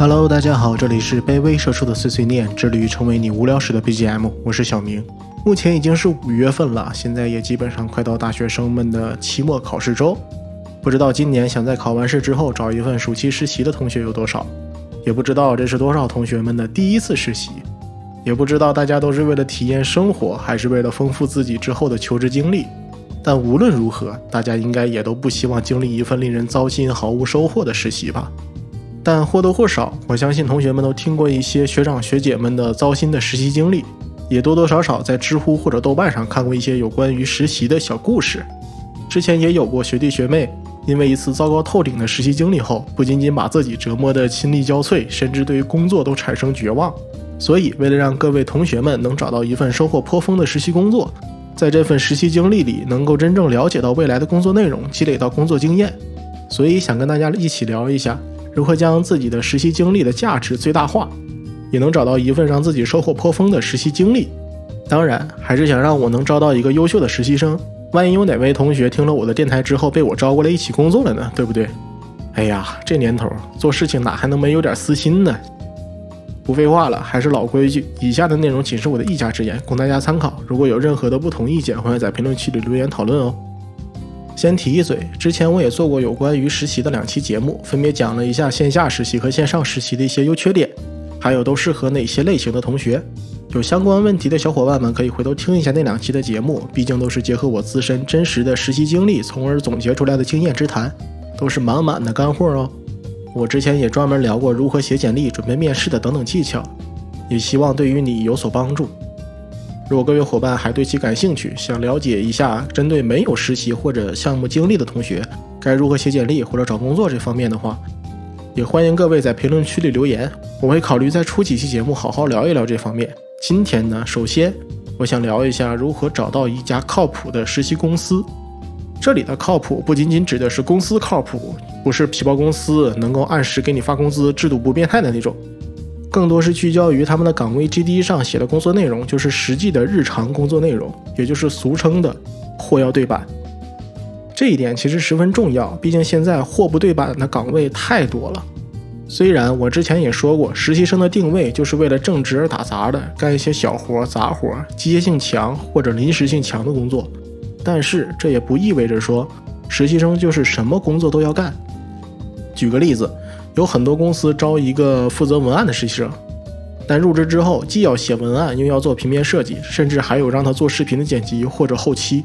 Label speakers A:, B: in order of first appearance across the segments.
A: Hello，大家好，这里是卑微社畜的碎碎念，致力于成为你无聊时的 BGM。我是小明。目前已经是五月份了，现在也基本上快到大学生们的期末考试周。不知道今年想在考完试之后找一份暑期实习的同学有多少？也不知道这是多少同学们的第一次实习？也不知道大家都是为了体验生活，还是为了丰富自己之后的求职经历？但无论如何，大家应该也都不希望经历一份令人糟心、毫无收获的实习吧？但或多或少，我相信同学们都听过一些学长学姐们的糟心的实习经历，也多多少少在知乎或者豆瓣上看过一些有关于实习的小故事。之前也有过学弟学妹因为一次糟糕透顶的实习经历后，不仅仅把自己折磨得心力交瘁，甚至对于工作都产生绝望。所以，为了让各位同学们能找到一份收获颇丰的实习工作，在这份实习经历里能够真正了解到未来的工作内容，积累到工作经验，所以想跟大家一起聊一下。如何将自己的实习经历的价值最大化，也能找到一份让自己收获颇丰的实习经历？当然，还是想让我能招到一个优秀的实习生。万一有哪位同学听了我的电台之后被我招过来一起工作了呢？对不对？哎呀，这年头做事情哪还能没有点私心呢？不废话了，还是老规矩，以下的内容仅是我的一家之言，供大家参考。如果有任何的不同意见，欢迎在评论区里留言讨论哦。先提一嘴，之前我也做过有关于实习的两期节目，分别讲了一下线下实习和线上实习的一些优缺点，还有都适合哪些类型的同学。有相关问题的小伙伴们可以回头听一下那两期的节目，毕竟都是结合我自身真实的实习经历，从而总结出来的经验之谈，都是满满的干货哦。我之前也专门聊过如何写简历、准备面试的等等技巧，也希望对于你有所帮助。如果各位伙伴还对其感兴趣，想了解一下针对没有实习或者项目经历的同学该如何写简历或者找工作这方面的话，也欢迎各位在评论区里留言，我会考虑再出几期节目好好聊一聊这方面。今天呢，首先我想聊一下如何找到一家靠谱的实习公司。这里的靠谱不仅仅指的是公司靠谱，不是皮包公司能够按时给你发工资、制度不变态的那种。更多是聚焦于他们的岗位 JD 上写的工作内容，就是实际的日常工作内容，也就是俗称的货要对版。这一点其实十分重要，毕竟现在货不对版的岗位太多了。虽然我之前也说过，实习生的定位就是为了正职而打杂的，干一些小活、杂活、机械性强或者临时性强的工作，但是这也不意味着说实习生就是什么工作都要干。举个例子。有很多公司招一个负责文案的实习生，但入职之后既要写文案，又要做平面设计，甚至还有让他做视频的剪辑或者后期。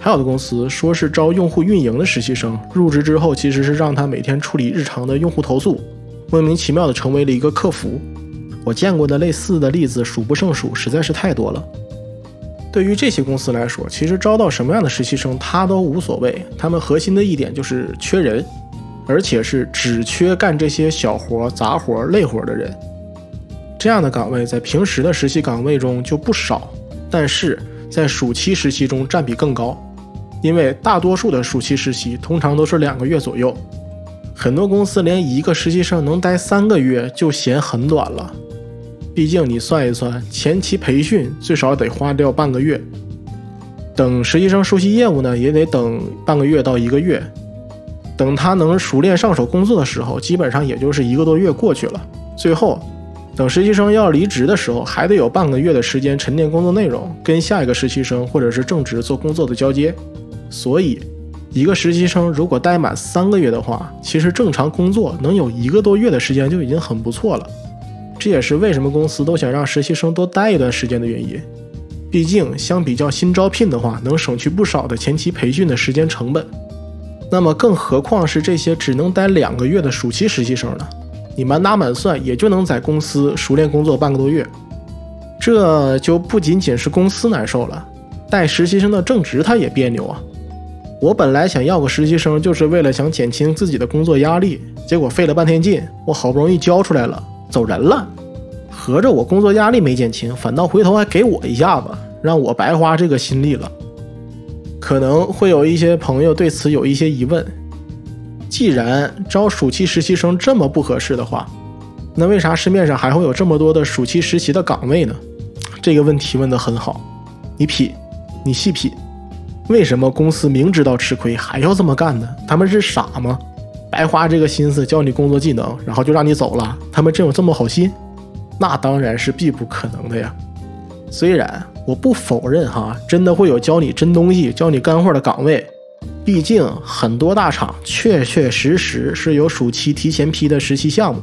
A: 还有的公司说是招用户运营的实习生，入职之后其实是让他每天处理日常的用户投诉，莫名其妙的成为了一个客服。我见过的类似的例子数不胜数，实在是太多了。对于这些公司来说，其实招到什么样的实习生他都无所谓，他们核心的一点就是缺人。而且是只缺干这些小活、杂活、累活的人，这样的岗位在平时的实习岗位中就不少，但是在暑期实习中占比更高，因为大多数的暑期实习通常都是两个月左右，很多公司连一个实习生能待三个月就嫌很短了。毕竟你算一算，前期培训最少得花掉半个月，等实习生熟悉业务呢，也得等半个月到一个月。等他能熟练上手工作的时候，基本上也就是一个多月过去了。最后，等实习生要离职的时候，还得有半个月的时间沉淀工作内容，跟下一个实习生或者是正职做工作的交接。所以，一个实习生如果待满三个月的话，其实正常工作能有一个多月的时间就已经很不错了。这也是为什么公司都想让实习生多待一段时间的原因。毕竟，相比较新招聘的话，能省去不少的前期培训的时间成本。那么，更何况是这些只能待两个月的暑期实习生呢？你满打满算也就能在公司熟练工作半个多月，这就不仅仅是公司难受了，带实习生的正职他也别扭啊。我本来想要个实习生，就是为了想减轻自己的工作压力，结果费了半天劲，我好不容易交出来了，走人了。合着我工作压力没减轻，反倒回头还给我一下子，让我白花这个心力了。可能会有一些朋友对此有一些疑问：既然招暑期实习生这么不合适的话，那为啥市面上还会有这么多的暑期实习的岗位呢？这个问题问得很好，你品，你细品，为什么公司明知道吃亏还要这么干呢？他们是傻吗？白花这个心思教你工作技能，然后就让你走了？他们真有这么好心？那当然是必不可能的呀。虽然我不否认哈，真的会有教你真东西、教你干货的岗位，毕竟很多大厂确确实实是有暑期提前批的实习项目。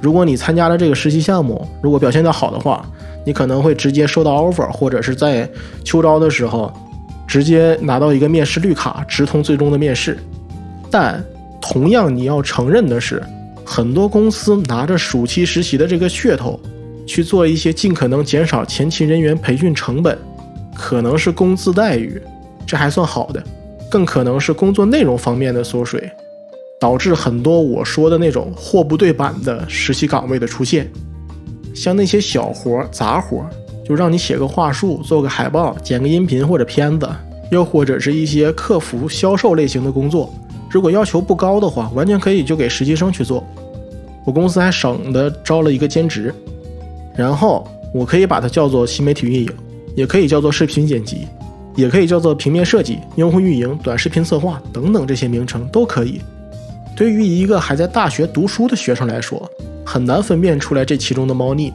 A: 如果你参加了这个实习项目，如果表现得好的话，你可能会直接收到 offer，或者是在秋招的时候直接拿到一个面试绿卡，直通最终的面试。但同样你要承认的是，很多公司拿着暑期实习的这个噱头。去做一些尽可能减少前期人员培训成本，可能是工资待遇，这还算好的；更可能是工作内容方面的缩水，导致很多我说的那种货不对版的实习岗位的出现。像那些小活杂活，就让你写个话术、做个海报、剪个音频或者片子，又或者是一些客服、销售类型的工作，如果要求不高的话，完全可以就给实习生去做。我公司还省得招了一个兼职。然后我可以把它叫做新媒体运营，也可以叫做视频剪辑，也可以叫做平面设计、用户运营、短视频策划等等，这些名称都可以。对于一个还在大学读书的学生来说，很难分辨出来这其中的猫腻。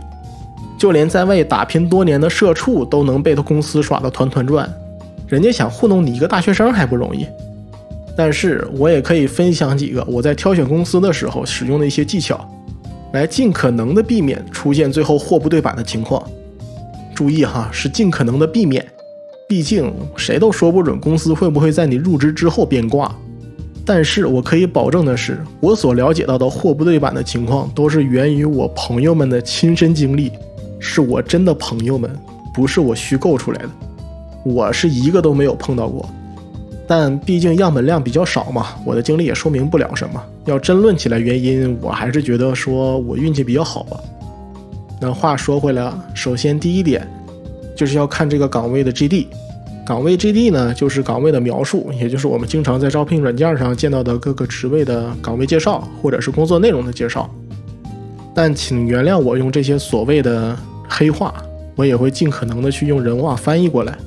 A: 就连在外打拼多年的社畜都能被他公司耍得团团转，人家想糊弄你一个大学生还不容易。但是我也可以分享几个我在挑选公司的时候使用的一些技巧。来尽可能的避免出现最后货不对版的情况。注意哈，是尽可能的避免，毕竟谁都说不准公司会不会在你入职之后变卦。但是我可以保证的是，我所了解到的货不对版的情况，都是源于我朋友们的亲身经历，是我真的朋友们，不是我虚构出来的，我是一个都没有碰到过。但毕竟样本量比较少嘛，我的经历也说明不了什么。要争论起来原因，我还是觉得说我运气比较好吧。那话说回来，首先第一点就是要看这个岗位的 JD。岗位 JD 呢，就是岗位的描述，也就是我们经常在招聘软件上见到的各个职位的岗位介绍，或者是工作内容的介绍。但请原谅我用这些所谓的黑话，我也会尽可能的去用人话翻译过来。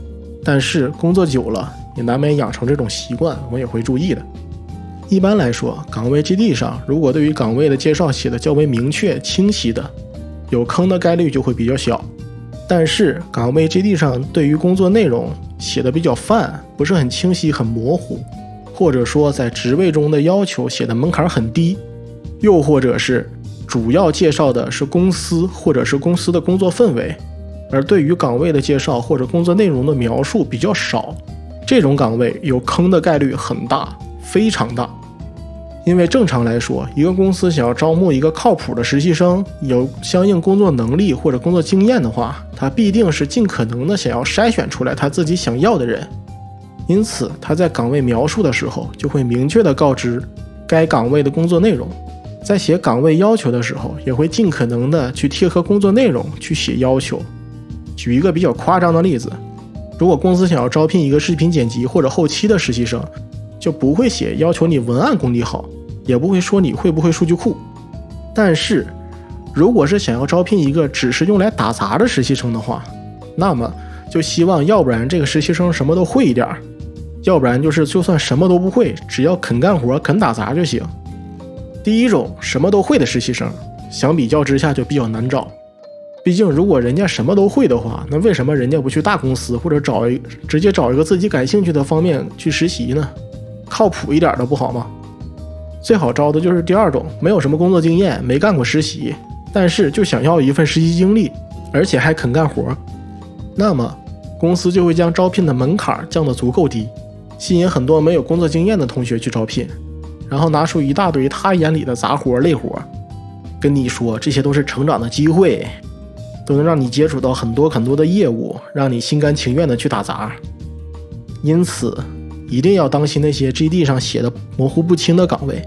A: 但是工作久了。也难免养成这种习惯，我也会注意的。一般来说，岗位 JD 上如果对于岗位的介绍写的较为明确、清晰的，有坑的概率就会比较小。但是岗位 JD 上对于工作内容写的比较泛，不是很清晰、很模糊，或者说在职位中的要求写的门槛很低，又或者是主要介绍的是公司或者是公司的工作氛围，而对于岗位的介绍或者工作内容的描述比较少。这种岗位有坑的概率很大，非常大。因为正常来说，一个公司想要招募一个靠谱的实习生，有相应工作能力或者工作经验的话，他必定是尽可能的想要筛选出来他自己想要的人。因此，他在岗位描述的时候就会明确的告知该岗位的工作内容，在写岗位要求的时候，也会尽可能的去贴合工作内容去写要求。举一个比较夸张的例子。如果公司想要招聘一个视频剪辑或者后期的实习生，就不会写要求你文案功底好，也不会说你会不会数据库。但是，如果是想要招聘一个只是用来打杂的实习生的话，那么就希望要不然这个实习生什么都会一点儿，要不然就是就算什么都不会，只要肯干活、肯打杂就行。第一种什么都会的实习生，相比较之下就比较难找。毕竟，如果人家什么都会的话，那为什么人家不去大公司或者找一直接找一个自己感兴趣的方面去实习呢？靠谱一点的不好吗？最好招的就是第二种，没有什么工作经验，没干过实习，但是就想要一份实习经历，而且还肯干活。那么，公司就会将招聘的门槛降得足够低，吸引很多没有工作经验的同学去招聘，然后拿出一大堆他眼里的杂活累活，跟你说这些都是成长的机会。都能让你接触到很多很多的业务，让你心甘情愿的去打杂。因此，一定要当心那些 GD 上写的模糊不清的岗位，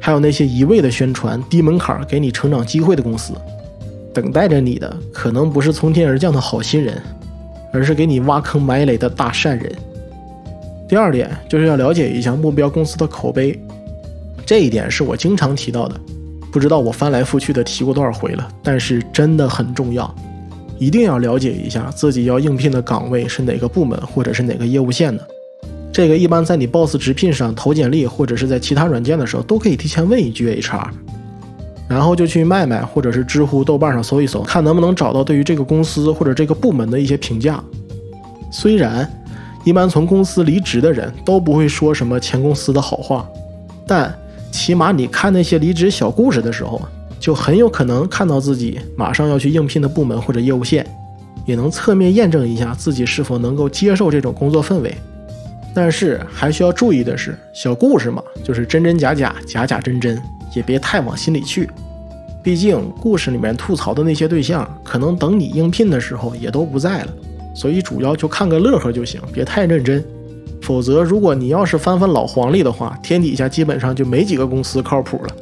A: 还有那些一味的宣传低门槛给你成长机会的公司。等待着你的可能不是从天而降的好心人，而是给你挖坑埋雷的大善人。第二点就是要了解一下目标公司的口碑，这一点是我经常提到的。不知道我翻来覆去的提过多少回了，但是真的很重要，一定要了解一下自己要应聘的岗位是哪个部门或者是哪个业务线的，这个一般在你 Boss 直聘上投简历，或者是在其他软件的时候，都可以提前问一句 HR，然后就去卖卖，或者是知乎、豆瓣上搜一搜，看能不能找到对于这个公司或者这个部门的一些评价。虽然一般从公司离职的人都不会说什么前公司的好话，但起码你看那些离职小故事的时候，就很有可能看到自己马上要去应聘的部门或者业务线，也能侧面验证一下自己是否能够接受这种工作氛围。但是还需要注意的是，小故事嘛，就是真真假假，假假真真，也别太往心里去。毕竟故事里面吐槽的那些对象，可能等你应聘的时候也都不在了。所以主要就看个乐呵就行，别太认真。否则，如果你要是翻翻老黄历的话，天底下基本上就没几个公司靠谱了。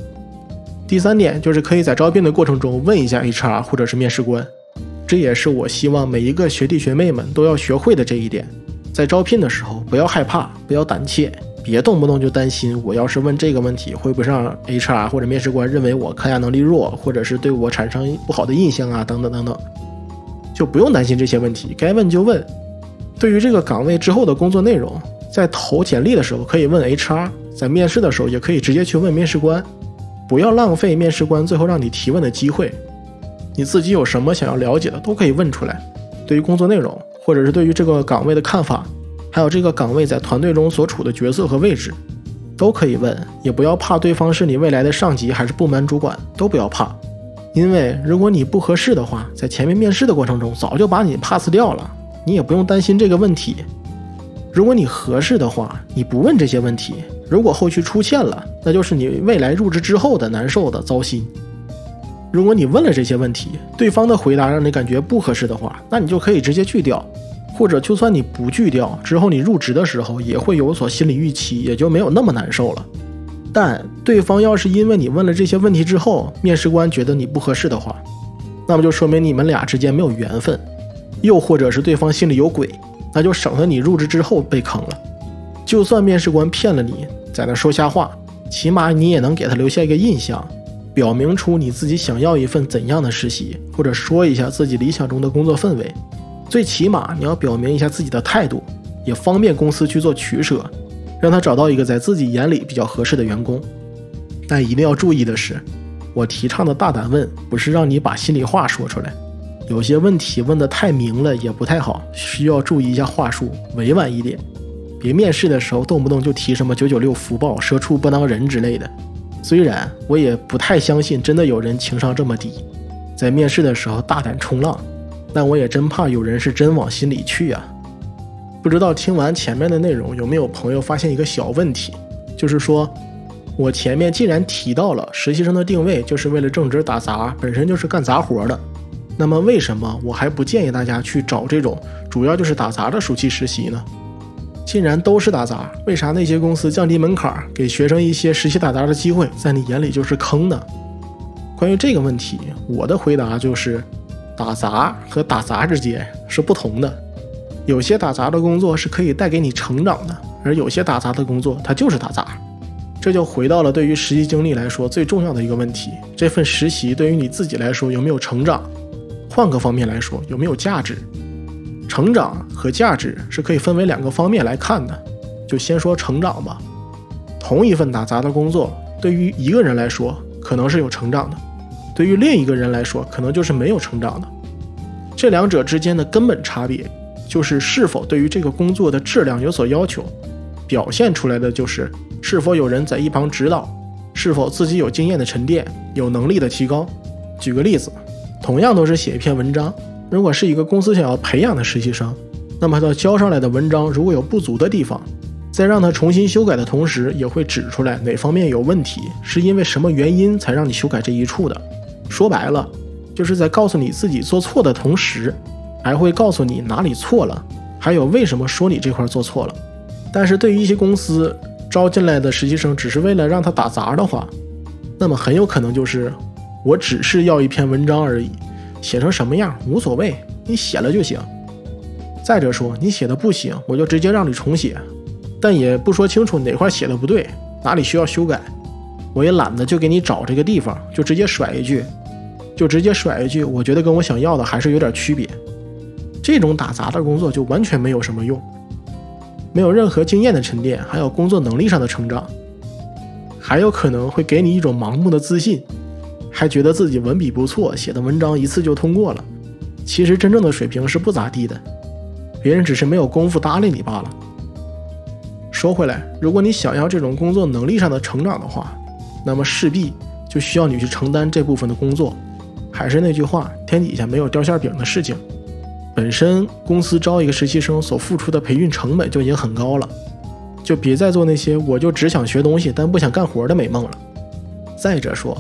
A: 第三点就是可以在招聘的过程中问一下 HR 或者是面试官，这也是我希望每一个学弟学妹们都要学会的这一点。在招聘的时候，不要害怕，不要胆怯，别动不动就担心我要是问这个问题，会不会让 HR 或者面试官认为我抗压能力弱，或者是对我产生不好的印象啊，等等等等。就不用担心这些问题，该问就问。对于这个岗位之后的工作内容，在投简历的时候可以问 HR，在面试的时候也可以直接去问面试官，不要浪费面试官最后让你提问的机会。你自己有什么想要了解的，都可以问出来。对于工作内容，或者是对于这个岗位的看法，还有这个岗位在团队中所处的角色和位置，都可以问。也不要怕对方是你未来的上级还是部门主管，都不要怕。因为如果你不合适的话，在前面面试的过程中早就把你 pass 掉了，你也不用担心这个问题。如果你合适的话，你不问这些问题，如果后续出现了，那就是你未来入职之后的难受的糟心。如果你问了这些问题，对方的回答让你感觉不合适的话，那你就可以直接拒掉，或者就算你不拒掉，之后你入职的时候也会有所心理预期，也就没有那么难受了。但对方要是因为你问了这些问题之后，面试官觉得你不合适的话，那么就说明你们俩之间没有缘分，又或者是对方心里有鬼，那就省得你入职之后被坑了。就算面试官骗了你，在那说瞎话，起码你也能给他留下一个印象，表明出你自己想要一份怎样的实习，或者说一下自己理想中的工作氛围。最起码你要表明一下自己的态度，也方便公司去做取舍。让他找到一个在自己眼里比较合适的员工，但一定要注意的是，我提倡的大胆问，不是让你把心里话说出来。有些问题问得太明了也不太好，需要注意一下话术，委婉一点。别面试的时候动不动就提什么九九六福报、蛇出不当人之类的。虽然我也不太相信真的有人情商这么低，在面试的时候大胆冲浪，但我也真怕有人是真往心里去啊。不知道听完前面的内容，有没有朋友发现一个小问题？就是说，我前面既然提到了实习生的定位就是为了正职打杂，本身就是干杂活的，那么为什么我还不建议大家去找这种主要就是打杂的暑期实习呢？既然都是打杂，为啥那些公司降低门槛，给学生一些实习打杂的机会，在你眼里就是坑呢？关于这个问题，我的回答就是，打杂和打杂之间是不同的。有些打杂的工作是可以带给你成长的，而有些打杂的工作它就是打杂。这就回到了对于实习经历来说最重要的一个问题：这份实习对于你自己来说有没有成长？换个方面来说，有没有价值？成长和价值是可以分为两个方面来看的。就先说成长吧。同一份打杂的工作，对于一个人来说可能是有成长的，对于另一个人来说可能就是没有成长的。这两者之间的根本差别。就是是否对于这个工作的质量有所要求，表现出来的就是是否有人在一旁指导，是否自己有经验的沉淀，有能力的提高。举个例子，同样都是写一篇文章，如果是一个公司想要培养的实习生，那么他交上来的文章如果有不足的地方，在让他重新修改的同时，也会指出来哪方面有问题，是因为什么原因才让你修改这一处的。说白了，就是在告诉你自己做错的同时。还会告诉你哪里错了，还有为什么说你这块做错了。但是对于一些公司招进来的实习生，只是为了让他打杂的话，那么很有可能就是我只是要一篇文章而已，写成什么样无所谓，你写了就行。再者说，你写的不行，我就直接让你重写，但也不说清楚哪块写的不对，哪里需要修改，我也懒得就给你找这个地方，就直接甩一句，就直接甩一句，我觉得跟我想要的还是有点区别。这种打杂的工作就完全没有什么用。没有任何经验的沉淀，还有工作能力上的成长，还有可能会给你一种盲目的自信，还觉得自己文笔不错，写的文章一次就通过了。其实真正的水平是不咋地的，别人只是没有功夫搭理你罢了。说回来，如果你想要这种工作能力上的成长的话，那么势必就需要你去承担这部分的工作。还是那句话，天底下没有掉馅饼的事情。本身公司招一个实习生所付出的培训成本就已经很高了，就别再做那些我就只想学东西但不想干活的美梦了。再者说，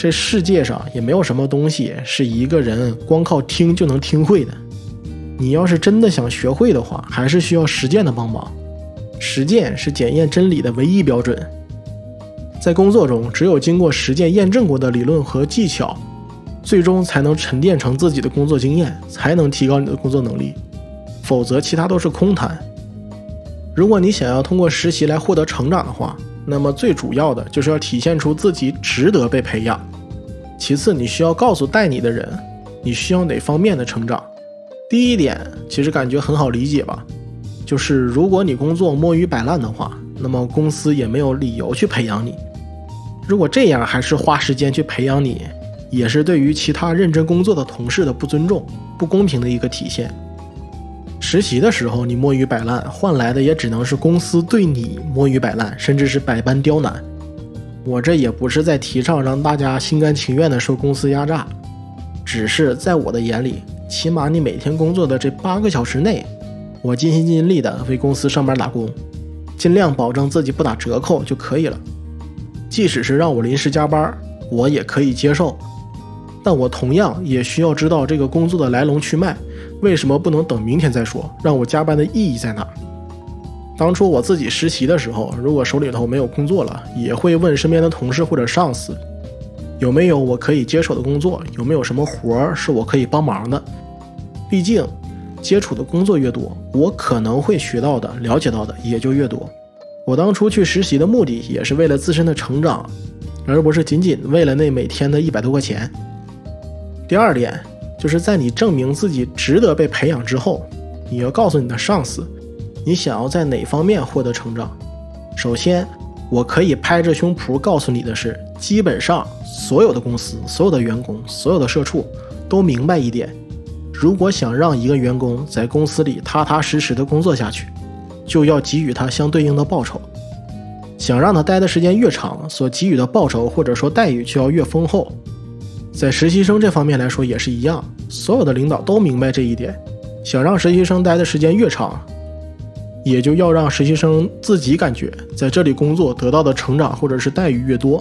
A: 这世界上也没有什么东西是一个人光靠听就能听会的。你要是真的想学会的话，还是需要实践的帮忙。实践是检验真理的唯一标准。在工作中，只有经过实践验证过的理论和技巧。最终才能沉淀成自己的工作经验，才能提高你的工作能力，否则其他都是空谈。如果你想要通过实习来获得成长的话，那么最主要的就是要体现出自己值得被培养。其次，你需要告诉带你的人，你需要哪方面的成长。第一点其实感觉很好理解吧，就是如果你工作摸鱼摆烂的话，那么公司也没有理由去培养你。如果这样还是花时间去培养你。也是对于其他认真工作的同事的不尊重、不公平的一个体现。实习的时候你摸鱼摆烂，换来的也只能是公司对你摸鱼摆烂，甚至是百般刁难。我这也不是在提倡让大家心甘情愿的受公司压榨，只是在我的眼里，起码你每天工作的这八个小时内，我尽心尽力的为公司上班打工，尽量保证自己不打折扣就可以了。即使是让我临时加班，我也可以接受。但我同样也需要知道这个工作的来龙去脉，为什么不能等明天再说？让我加班的意义在哪？当初我自己实习的时候，如果手里头没有工作了，也会问身边的同事或者上司，有没有我可以接手的工作，有没有什么活儿是我可以帮忙的。毕竟，接触的工作越多，我可能会学到的、了解到的也就越多。我当初去实习的目的，也是为了自身的成长，而不是仅仅为了那每天的一百多块钱。第二点，就是在你证明自己值得被培养之后，你要告诉你的上司，你想要在哪方面获得成长。首先，我可以拍着胸脯告诉你的是，基本上所有的公司、所有的员工、所有的社畜都明白一点：如果想让一个员工在公司里踏踏实实的工作下去，就要给予他相对应的报酬。想让他待的时间越长，所给予的报酬或者说待遇就要越丰厚。在实习生这方面来说也是一样，所有的领导都明白这一点。想让实习生待的时间越长，也就要让实习生自己感觉在这里工作得到的成长或者是待遇越多。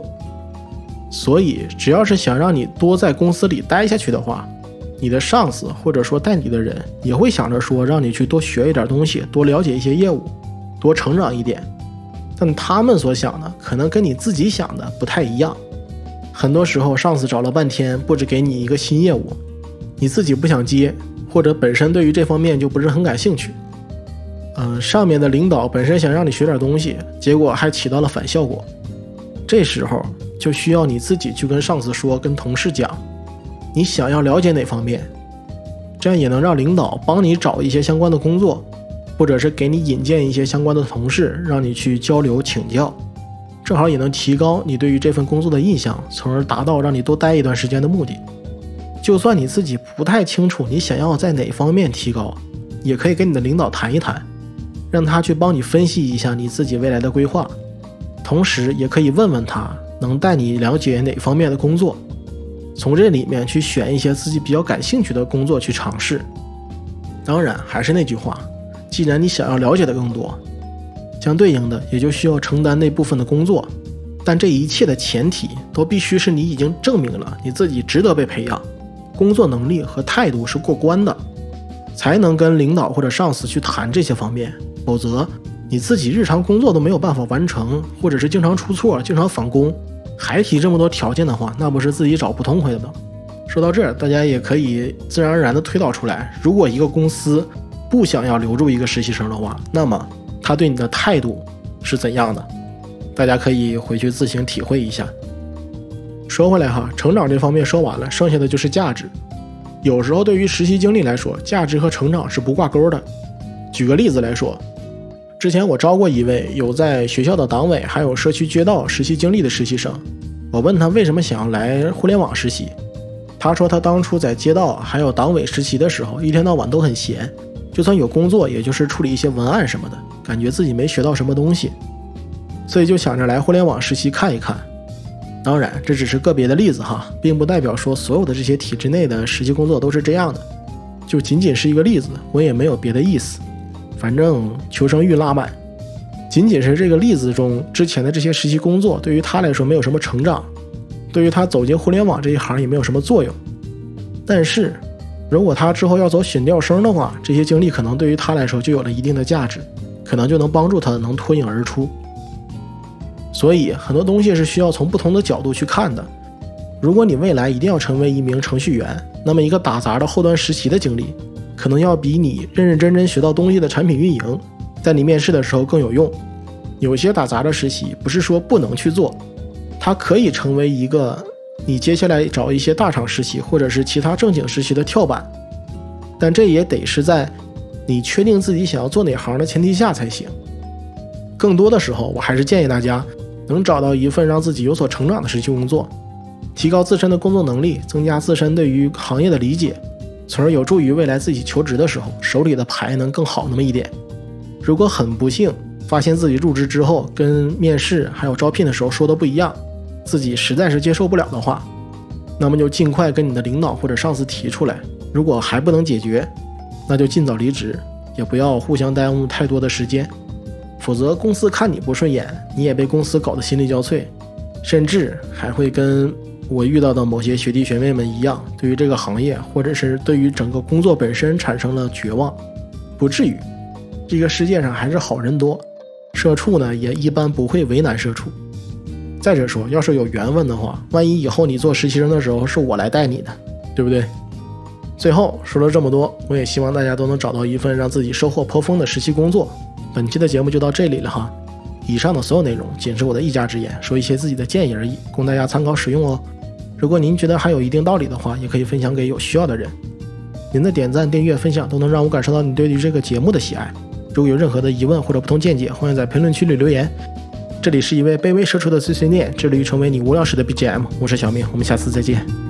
A: 所以，只要是想让你多在公司里待下去的话，你的上司或者说带你的人也会想着说让你去多学一点东西，多了解一些业务，多成长一点。但他们所想的可能跟你自己想的不太一样。很多时候，上司找了半天，布置给你一个新业务，你自己不想接，或者本身对于这方面就不是很感兴趣。嗯，上面的领导本身想让你学点东西，结果还起到了反效果。这时候就需要你自己去跟上司说，跟同事讲，你想要了解哪方面，这样也能让领导帮你找一些相关的工作，或者是给你引荐一些相关的同事，让你去交流请教。正好也能提高你对于这份工作的印象，从而达到让你多待一段时间的目的。就算你自己不太清楚你想要在哪方面提高，也可以跟你的领导谈一谈，让他去帮你分析一下你自己未来的规划。同时，也可以问问他能带你了解哪方面的工作，从这里面去选一些自己比较感兴趣的工作去尝试。当然，还是那句话，既然你想要了解的更多。相对应的，也就需要承担那部分的工作，但这一切的前提都必须是你已经证明了你自己值得被培养，工作能力和态度是过关的，才能跟领导或者上司去谈这些方面。否则，你自己日常工作都没有办法完成，或者是经常出错、经常返工，还提这么多条件的话，那不是自己找不痛快的吗？说到这儿，大家也可以自然而然地推导出来，如果一个公司不想要留住一个实习生的话，那么。他对你的态度是怎样的？大家可以回去自行体会一下。说回来哈，成长这方面说完了，剩下的就是价值。有时候对于实习经历来说，价值和成长是不挂钩的。举个例子来说，之前我招过一位有在学校的党委还有社区街道实习经历的实习生，我问他为什么想要来互联网实习，他说他当初在街道还有党委实习的时候，一天到晚都很闲，就算有工作，也就是处理一些文案什么的，感觉自己没学到什么东西，所以就想着来互联网实习看一看。当然，这只是个别的例子哈，并不代表说所有的这些体制内的实习工作都是这样的，就仅仅是一个例子，我也没有别的意思。反正求生欲拉满，仅仅是这个例子中之前的这些实习工作，对于他来说没有什么成长，对于他走进互联网这一行也没有什么作用。但是，如果他之后要走选调生的话，这些经历可能对于他来说就有了一定的价值，可能就能帮助他能脱颖而出。所以，很多东西是需要从不同的角度去看的。如果你未来一定要成为一名程序员，那么一个打杂的后端实习的经历。可能要比你认认真真学到东西的产品运营，在你面试的时候更有用。有些打杂的实习不是说不能去做，它可以成为一个你接下来找一些大厂实习或者是其他正经实习的跳板。但这也得是在你确定自己想要做哪行的前提下才行。更多的时候，我还是建议大家能找到一份让自己有所成长的实习工作，提高自身的工作能力，增加自身对于行业的理解。从而有助于未来自己求职的时候，手里的牌能更好那么一点。如果很不幸发现自己入职之后跟面试还有招聘的时候说的不一样，自己实在是接受不了的话，那么就尽快跟你的领导或者上司提出来。如果还不能解决，那就尽早离职，也不要互相耽误太多的时间。否则公司看你不顺眼，你也被公司搞得心力交瘁，甚至还会跟。我遇到的某些学弟学妹们一样，对于这个行业，或者是对于整个工作本身产生了绝望，不至于。这个世界上还是好人多，社畜呢也一般不会为难社畜。再者说，要是有缘分的话，万一以后你做实习生的时候是我来带你的，对不对？最后说了这么多，我也希望大家都能找到一份让自己收获颇丰的实习工作。本期的节目就到这里了哈，以上的所有内容仅是我的一家之言，说一些自己的建议而已，供大家参考使用哦。如果您觉得还有一定道理的话，也可以分享给有需要的人。您的点赞、订阅、分享都能让我感受到你对于这个节目的喜爱。如果有任何的疑问或者不同见解，欢迎在评论区里留言。这里是一位卑微社畜的碎碎念，致力于成为你无聊时的 BGM。我是小明，我们下次再见。